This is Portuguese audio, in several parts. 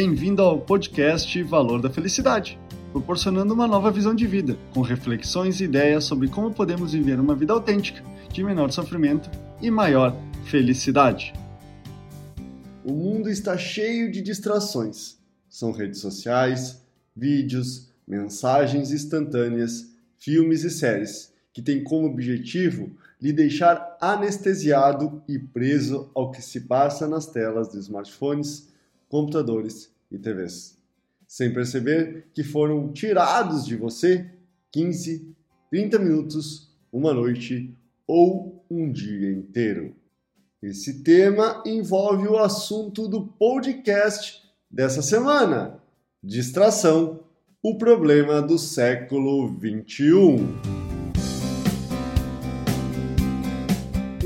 Bem-vindo ao podcast Valor da Felicidade, proporcionando uma nova visão de vida, com reflexões e ideias sobre como podemos viver uma vida autêntica, de menor sofrimento e maior felicidade. O mundo está cheio de distrações. São redes sociais, vídeos, mensagens instantâneas, filmes e séries que têm como objetivo lhe deixar anestesiado e preso ao que se passa nas telas de smartphones, computadores e TVs, sem perceber que foram tirados de você 15, 30 minutos, uma noite ou um dia inteiro. Esse tema envolve o assunto do podcast dessa semana: distração, o problema do século 21.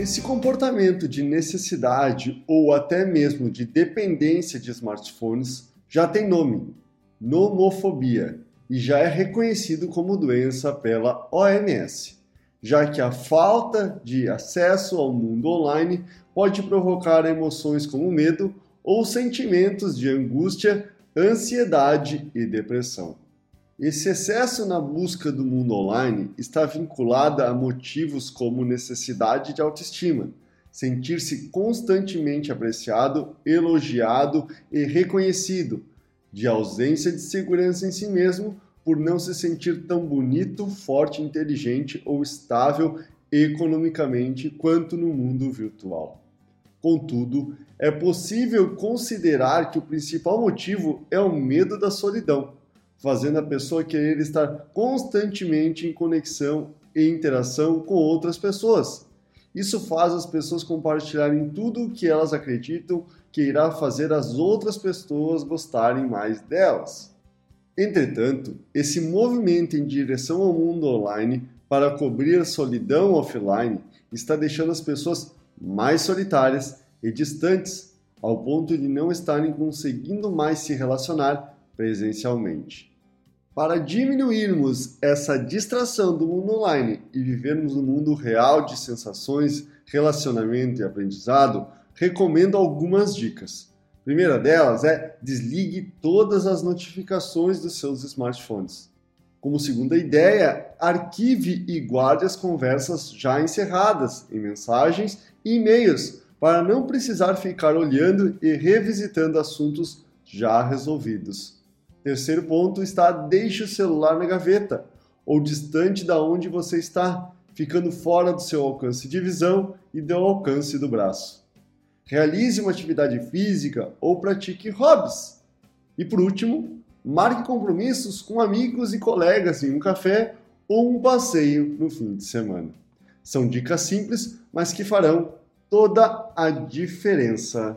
Esse comportamento de necessidade ou até mesmo de dependência de smartphones já tem nome: nomofobia, e já é reconhecido como doença pela OMS, já que a falta de acesso ao mundo online pode provocar emoções como medo ou sentimentos de angústia, ansiedade e depressão. Esse excesso na busca do mundo online está vinculado a motivos como necessidade de autoestima, sentir-se constantemente apreciado, elogiado e reconhecido, de ausência de segurança em si mesmo por não se sentir tão bonito, forte, inteligente ou estável economicamente quanto no mundo virtual. Contudo, é possível considerar que o principal motivo é o medo da solidão fazendo a pessoa querer estar constantemente em conexão e interação com outras pessoas. Isso faz as pessoas compartilharem tudo o que elas acreditam que irá fazer as outras pessoas gostarem mais delas. Entretanto, esse movimento em direção ao mundo online para cobrir a solidão offline está deixando as pessoas mais solitárias e distantes, ao ponto de não estarem conseguindo mais se relacionar presencialmente. Para diminuirmos essa distração do mundo online e vivermos um mundo real de sensações, relacionamento e aprendizado, recomendo algumas dicas. A primeira delas é desligue todas as notificações dos seus smartphones. Como segunda ideia, arquive e guarde as conversas já encerradas em mensagens e e-mails para não precisar ficar olhando e revisitando assuntos já resolvidos. Terceiro ponto está deixe o celular na gaveta ou distante da onde você está, ficando fora do seu alcance de visão e do alcance do braço. Realize uma atividade física ou pratique hobbies. E por último, marque compromissos com amigos e colegas em um café ou um passeio no fim de semana. São dicas simples, mas que farão toda a diferença.